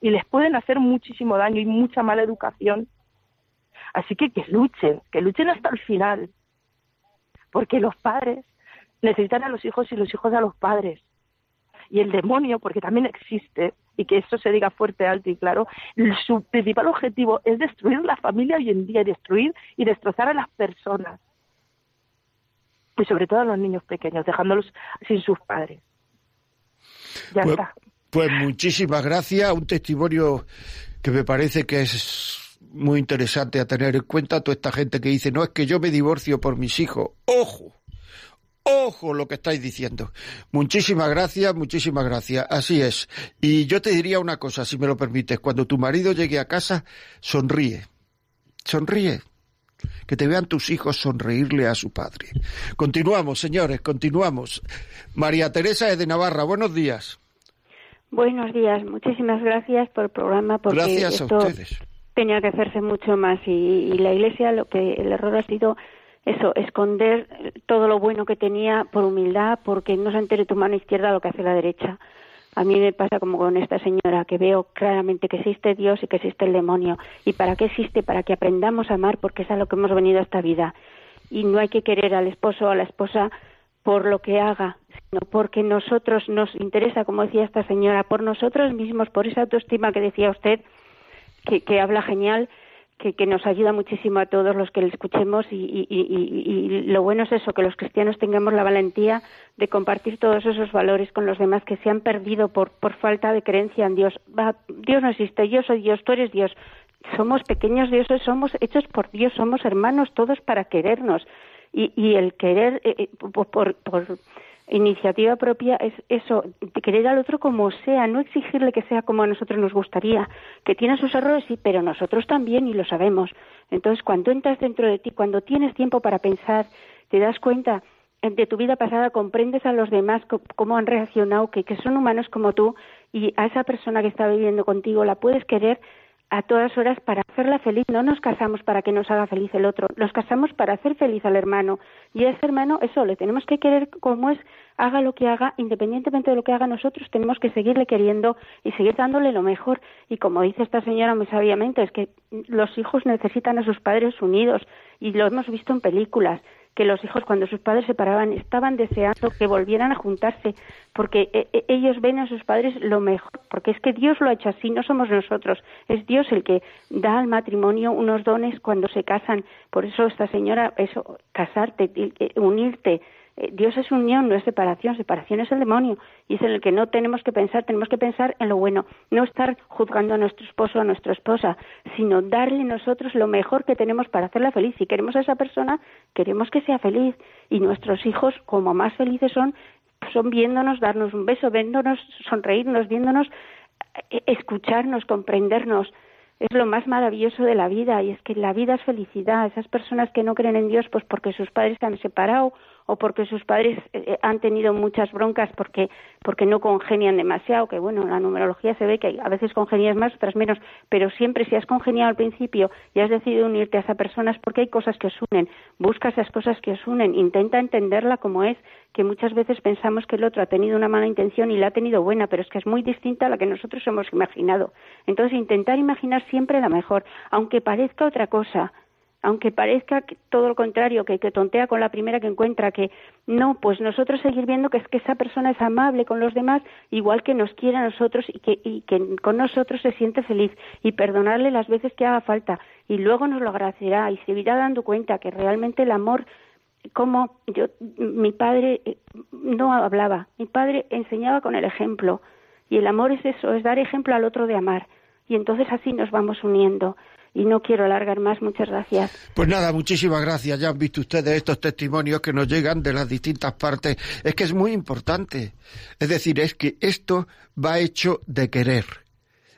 Y les pueden hacer muchísimo daño y mucha mala educación. Así que que luchen, que luchen hasta el final. Porque los padres necesitan a los hijos y los hijos a los padres. Y el demonio, porque también existe, y que eso se diga fuerte, alto y claro, su principal objetivo es destruir la familia hoy en día, y destruir y destrozar a las personas. Y sobre todo a los niños pequeños, dejándolos sin sus padres. Ya Pues, está. pues muchísimas gracias. Un testimonio que me parece que es muy interesante a tener en cuenta. Toda esta gente que dice, no es que yo me divorcio por mis hijos. ¡Ojo! Ojo lo que estáis diciendo. Muchísimas gracias, muchísimas gracias. Así es. Y yo te diría una cosa, si me lo permites. Cuando tu marido llegue a casa, sonríe. Sonríe. Que te vean tus hijos sonreírle a su padre. Continuamos, señores, continuamos. María Teresa de Navarra, buenos días. Buenos días, muchísimas gracias por el programa porque Gracias a ustedes. Tenía que hacerse mucho más y, y la Iglesia lo que el error ha sido eso, esconder todo lo bueno que tenía por humildad, porque no se entere tu mano izquierda lo que hace la derecha. A mí me pasa como con esta señora, que veo claramente que existe Dios y que existe el demonio. ¿Y para qué existe? Para que aprendamos a amar, porque es a lo que hemos venido a esta vida. Y no hay que querer al esposo o a la esposa por lo que haga, sino porque nosotros nos interesa, como decía esta señora, por nosotros mismos, por esa autoestima que decía usted, que, habla genial, que, que nos ayuda muchísimo a todos los que le escuchemos y, y- lo bueno es eso, que los cristianos tengamos la valentía de compartir todos esos valores con los demás que se han perdido por, falta de creencia en Dios. Va, Dios no existe, yo soy Dios, tú eres Dios. Somos pequeños dioses, somos hechos por Dios, somos hermanos todos para querernos. Y, y el querer eh, eh, por, por- por iniciativa propia es eso, querer al otro como sea, no exigirle que sea como a nosotros nos gustaría, que tiene sus errores, sí, pero nosotros también y lo sabemos. Entonces, cuando entras dentro de ti, cuando tienes tiempo para pensar, te das cuenta de tu vida pasada, comprendes a los demás cómo han reaccionado, que, que son humanos como tú, y a esa persona que está viviendo contigo la puedes querer a todas horas para hacerla feliz. No nos casamos para que nos haga feliz el otro, nos casamos para hacer feliz al hermano. Y ese hermano, eso, le tenemos que querer como es, haga lo que haga, independientemente de lo que haga nosotros, tenemos que seguirle queriendo y seguir dándole lo mejor. Y como dice esta señora muy sabiamente, es que los hijos necesitan a sus padres unidos y lo hemos visto en películas que los hijos cuando sus padres se separaban estaban deseando que volvieran a juntarse, porque eh, eh, ellos ven a sus padres lo mejor, porque es que Dios lo ha hecho así, no somos nosotros, es Dios el que da al matrimonio unos dones cuando se casan. Por eso esta señora, eso, casarte, eh, unirte, Dios es unión, no es separación. Separación es el demonio y es en el que no tenemos que pensar, tenemos que pensar en lo bueno, no estar juzgando a nuestro esposo o a nuestra esposa, sino darle nosotros lo mejor que tenemos para hacerla feliz. Si queremos a esa persona, queremos que sea feliz y nuestros hijos, como más felices son, son viéndonos, darnos un beso, viéndonos, sonreírnos, viéndonos, eh, escucharnos, comprendernos es lo más maravilloso de la vida y es que la vida es felicidad. Esas personas que no creen en Dios, pues porque sus padres se han separado o porque sus padres eh, han tenido muchas broncas porque porque no congenian demasiado, que bueno, en la numerología se ve que a veces congenias más, otras menos, pero siempre si has congeniado al principio y has decidido unirte a esa persona es porque hay cosas que os unen. Busca esas cosas que os unen, intenta entenderla como es, que muchas veces pensamos que el otro ha tenido una mala intención y la ha tenido buena, pero es que es muy distinta a la que nosotros hemos imaginado. Entonces, intentar imaginar siempre la mejor, aunque parezca otra cosa, aunque parezca todo lo contrario, que, que tontea con la primera que encuentra, que no, pues nosotros seguir viendo que es que esa persona es amable con los demás, igual que nos quiere a nosotros y que, y que con nosotros se siente feliz. Y perdonarle las veces que haga falta. Y luego nos lo agradecerá y se irá dando cuenta que realmente el amor como yo mi padre eh, no hablaba, mi padre enseñaba con el ejemplo. Y el amor es eso, es dar ejemplo al otro de amar. Y entonces así nos vamos uniendo y no quiero alargar más. Muchas gracias. Pues nada, muchísimas gracias. Ya han visto ustedes estos testimonios que nos llegan de las distintas partes. Es que es muy importante. Es decir, es que esto va hecho de querer.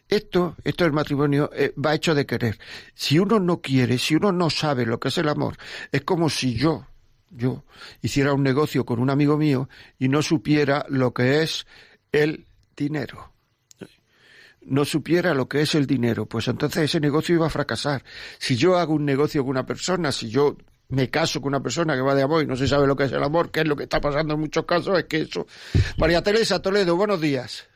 Esto, esto del matrimonio eh, va hecho de querer. Si uno no quiere, si uno no sabe lo que es el amor, es como si yo, yo, hiciera un negocio con un amigo mío y no supiera lo que es el dinero no supiera lo que es el dinero, pues entonces ese negocio iba a fracasar. Si yo hago un negocio con una persona, si yo me caso con una persona que va de amor y no se sabe lo que es el amor, que es lo que está pasando en muchos casos, es que eso. María Teresa Toledo, buenos días.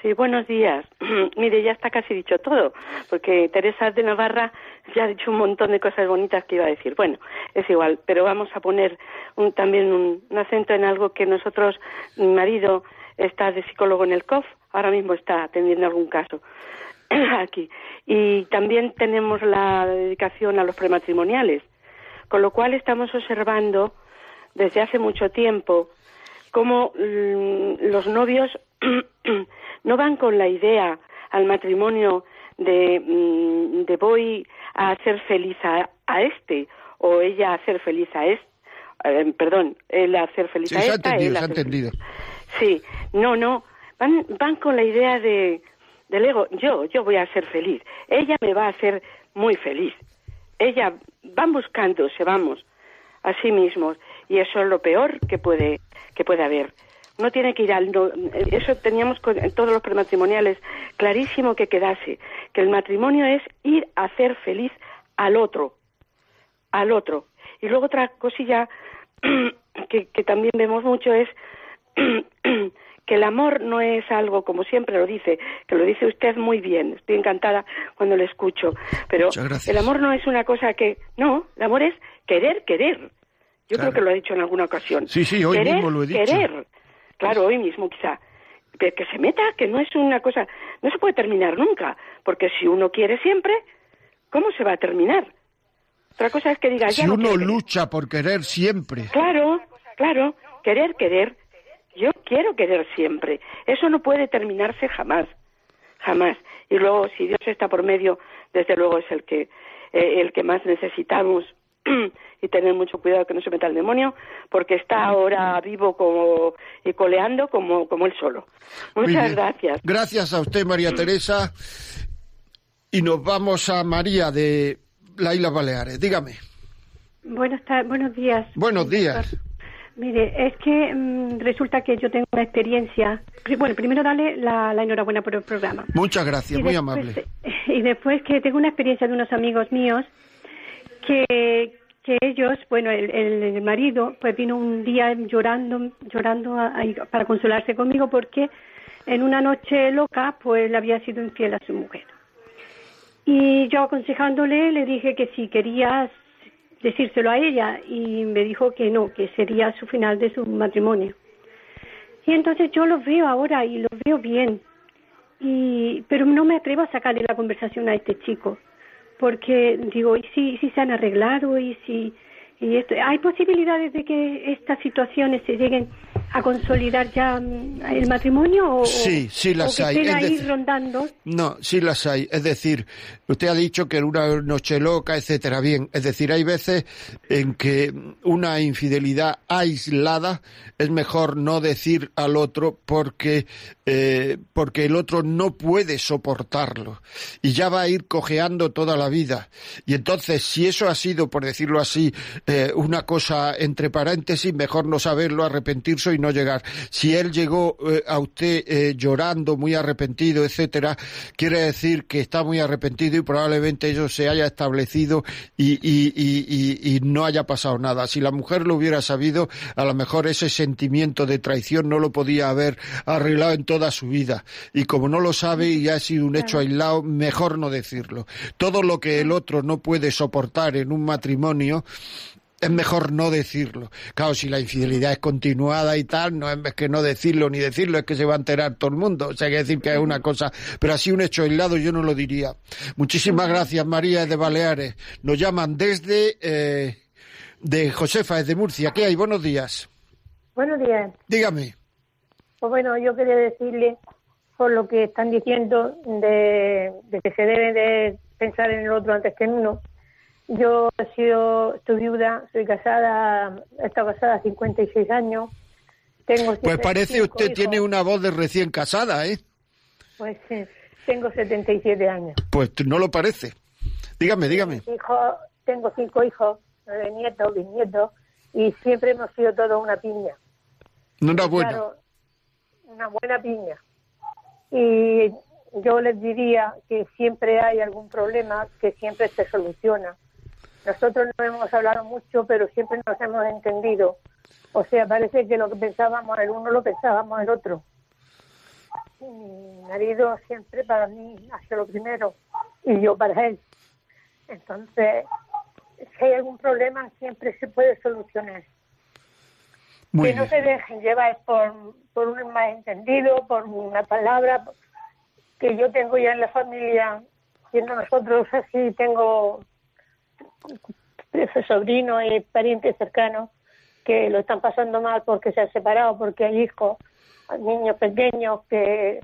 Sí, buenos días. Mire, ya está casi dicho todo, porque Teresa de Navarra ya ha dicho un montón de cosas bonitas que iba a decir. Bueno, es igual, pero vamos a poner un, también un, un acento en algo que nosotros, mi marido, está de psicólogo en el COF, ahora mismo está atendiendo algún caso aquí. Y también tenemos la dedicación a los prematrimoniales, con lo cual estamos observando desde hace mucho tiempo cómo mm, los novios no van con la idea al matrimonio de, mm, de voy a hacer feliz a, a este o ella a hacer feliz a este, eh, perdón, él a hacer feliz Sí, a se ha esta, entendido, él se ha entendido. Sí, no, no, van, van con la idea de, del ego, yo, yo voy a ser feliz, ella me va a hacer muy feliz, ella, van buscándose, vamos, a sí mismos, y eso es lo peor que puede, que puede haber. No tiene que ir al, no, eso teníamos con- todos los prematrimoniales clarísimo que quedase, que el matrimonio es ir a hacer feliz al otro, al otro. Y luego otra cosilla que, que también vemos mucho es que el amor no es algo, como siempre lo dice, que lo dice usted muy bien, estoy encantada cuando lo escucho, pero el amor no es una cosa que, no, el amor es querer, querer. Yo Claro. creo que lo ha dicho en alguna ocasión. Sí, sí, hoy querer, mismo lo he dicho. Querer, claro, hoy mismo quizá. Pero que se meta, que no es una cosa, no se puede terminar nunca, porque si uno quiere siempre, ¿cómo se va a terminar? Otra cosa es que diga, Si ya no uno querer. lucha por querer siempre, Claro, claro, querer, querer. Yo quiero querer siempre. Eso no puede terminarse jamás, jamás. Y luego, si Dios está por medio, desde luego es el que, eh, el que más necesitamos y tener mucho cuidado que no se meta el demonio, porque está ahora vivo como, y coleando como, como él solo. Muchas gracias. Gracias a usted, María Teresa. Y nos vamos a María de las Islas Baleares. Dígame. Buenos días. Buenos días. Mire, es que mm, resulta que yo tengo una experiencia. Bueno, primero darle la, la enhorabuena por el programa. Muchas gracias, Y muy después- amable. Y después que tengo una experiencia de unos amigos míos que, que ellos, bueno, el, el- el marido, pues vino un día llorando, llorando a- a- para consolarse conmigo porque en una noche loca, pues le había sido infiel a su mujer. Y yo aconsejándole le dije que si quería decírselo a ella y me dijo que no, que sería su final de su matrimonio. Y entonces yo lo veo ahora y lo veo bien, y, pero no me atrevo a sacarle la conversación a este chico, porque digo, ¿y si, si se han arreglado? ¿Y si y esto, hay posibilidades de que estas situaciones se lleguen a consolidar ya mm, el matrimonio o, Sí, sí las o que hay. estén Es ahí decir- rondando No, sí las hay. Es decir, usted ha dicho que era una noche loca, etcétera. Bien, es decir, hay veces en que una infidelidad aislada es mejor no decir al otro porque eh, porque el otro no puede soportarlo y ya va a ir cojeando toda la vida. Y entonces, si eso ha sido, por decirlo así, eh, una cosa entre paréntesis, mejor no saberlo, arrepentirse y no llegar. Si él llegó eh, a usted eh, llorando, muy arrepentido, etcétera, quiere decir que está muy arrepentido y probablemente eso se haya establecido y, y, y, y- y no haya pasado nada. Si la mujer lo hubiera sabido, a lo mejor ese sentimiento de traición no lo podía haber arreglado en toda su vida. Y como no lo sabe y ha sido un hecho aislado, mejor no decirlo. Todo lo que el otro no puede soportar en un matrimonio, es mejor no decirlo. Claro, si la infidelidad es continuada y tal, no es que no decirlo ni decirlo, es que se va a enterar todo el mundo. O sea, hay que decir que es una cosa, pero así un hecho aislado yo no lo diría. Muchísimas gracias, María de Baleares. Nos llaman desde eh, de Josefa, desde Murcia. ¿Qué hay? Buenos días. Buenos días. Dígame. Pues bueno, yo quería decirle por lo que están diciendo de, de que se debe de pensar en el otro antes que en uno. Yo he sido, estoy viuda, soy casada, he estado casada 56 años. Tengo Pues parece usted hijos. tiene una voz de recién casada, ¿eh? Pues sí, tengo 77 años. Pues no lo parece. Dígame, dígame. Hijo, tengo cinco hijos, nueve nietos, bisnietos, y siempre hemos sido todos una piña. Enhorabuena. Claro, una buena piña. Y yo les diría que siempre hay algún problema que siempre se soluciona. Nosotros no hemos hablado mucho, pero siempre nos hemos entendido. O sea, parece que lo que pensábamos el uno lo pensábamos el otro. Mi marido siempre para mí hace lo primero y yo para él. Entonces, si hay algún problema, siempre se puede solucionar Muy que no se dejen llevar por, por un malentendido, por una palabra que yo tengo ya en la familia, siendo nosotros así, tengo sobrinos y parientes cercanos que lo están pasando mal porque se han separado, porque hay hijos, niños pequeños que,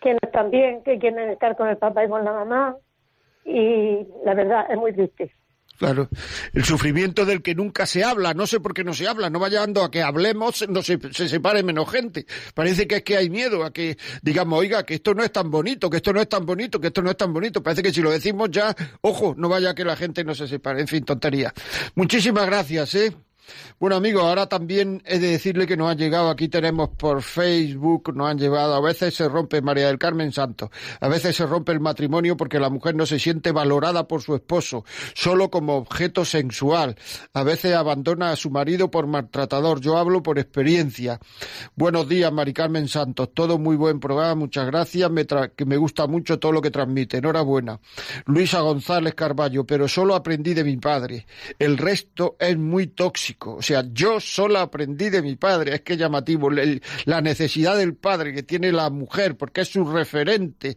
que no están bien, que quieren estar con el papá y con la mamá, y la verdad es muy triste. Claro, el sufrimiento del que nunca se habla, no sé por qué no se habla, no va llevando a que hablemos, no se, se separe menos gente. Parece que es que hay miedo a que digamos, oiga, que esto no es tan bonito, que esto no es tan bonito, que esto no es tan bonito. Parece que si lo decimos ya, ojo, no vaya a que la gente no se separe. En fin, tontería. Muchísimas gracias, ¿eh? Bueno, amigos, ahora también he de decirle que nos han llegado, aquí tenemos por Facebook, nos han llevado, a veces se rompe María del Carmen Santos, a veces se rompe el matrimonio porque la mujer no se siente valorada por su esposo, solo como objeto sensual, a veces abandona a su marido por maltratador, yo hablo por experiencia. Buenos días, Mari Carmen Santos, todo muy buen programa, muchas gracias, me que me gusta mucho todo lo que transmite, enhorabuena. Luisa González Carballo, pero solo aprendí de mi padre, el resto es muy tóxico, o sea, yo solo aprendí de mi padre, es que llamativo, la necesidad del padre que tiene la mujer, porque es su referente,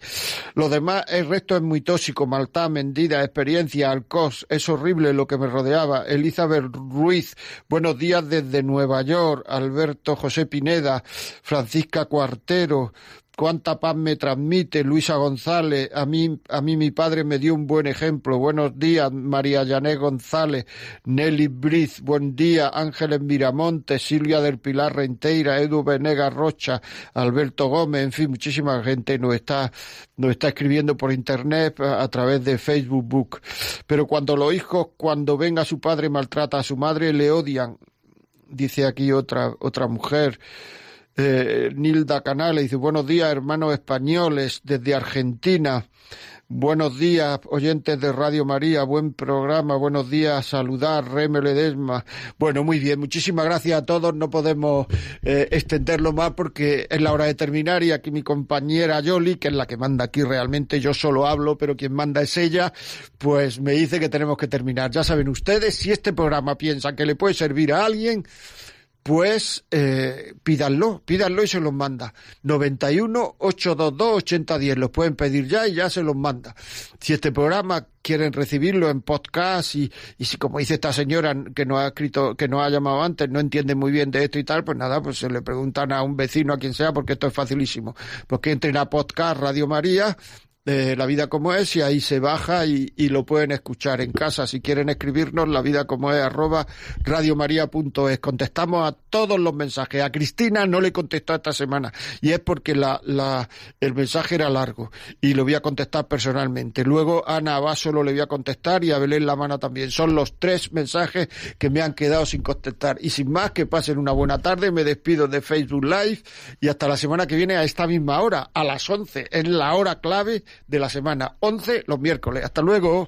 lo demás, el resto es muy tóxico, maltad, mendida, experiencia, alcos, es horrible lo que me rodeaba. Elizabeth Ruiz, buenos días desde Nueva York, Alberto José Pineda, Francisca Cuartero, cuánta paz me transmite Luisa González, a mí, a mí mi padre me dio un buen ejemplo. Buenos días, María Jané González, Nelly Briz, buen día, Ángeles Miramontes, Silvia del Pilar Renteira, Edu Venegas Rocha, Alberto Gómez, en fin, muchísima gente nos está, nos está escribiendo por internet a, a través de Facebook Book. Pero cuando los hijos, cuando ven a su padre maltrata a su madre, le odian, dice aquí otra, otra mujer. Eh, Nilda Canales dice, buenos días, hermanos españoles, desde Argentina. Buenos días, oyentes de Radio María, buen programa, buenos días, saludar, Reme Ledesma. Bueno, muy bien, muchísimas gracias a todos, no podemos eh, extenderlo más porque es la hora de terminar y aquí mi compañera Yoli, que es la que manda aquí realmente, yo solo hablo, pero quien manda es ella, pues me dice que tenemos que terminar. Ya saben ustedes, si este programa piensa que le puede servir a alguien, pues eh, pídanlo, pídanlo y se los manda. 91 822 8010, los pueden pedir ya y ya se los manda. Si este programa quieren recibirlo en podcast y, y si como dice esta señora que nos ha escrito, que nos ha llamado antes, no entiende muy bien de esto y tal, pues nada, pues se le preguntan a un vecino, a quien sea, porque esto es facilísimo. Pues que entren a podcast Radio María de La Vida Como Es y ahí se baja y, y, lo pueden escuchar en casa. Si quieren escribirnos, la vida como es arroba radiomaria.es. Contestamos a todos los mensajes. A Cristina no le contestó esta semana y es porque la, la, el mensaje era largo y lo voy a contestar personalmente. Luego Ana Abad solo le voy a contestar y a Belén La Mano también. Son los tres mensajes que me han quedado sin contestar. Y sin más, que pasen una buena tarde. Me despido de Facebook Live y hasta la semana que viene a esta misma hora, a las 11. Es la hora clave de la semana 11 los miércoles. Hasta luego.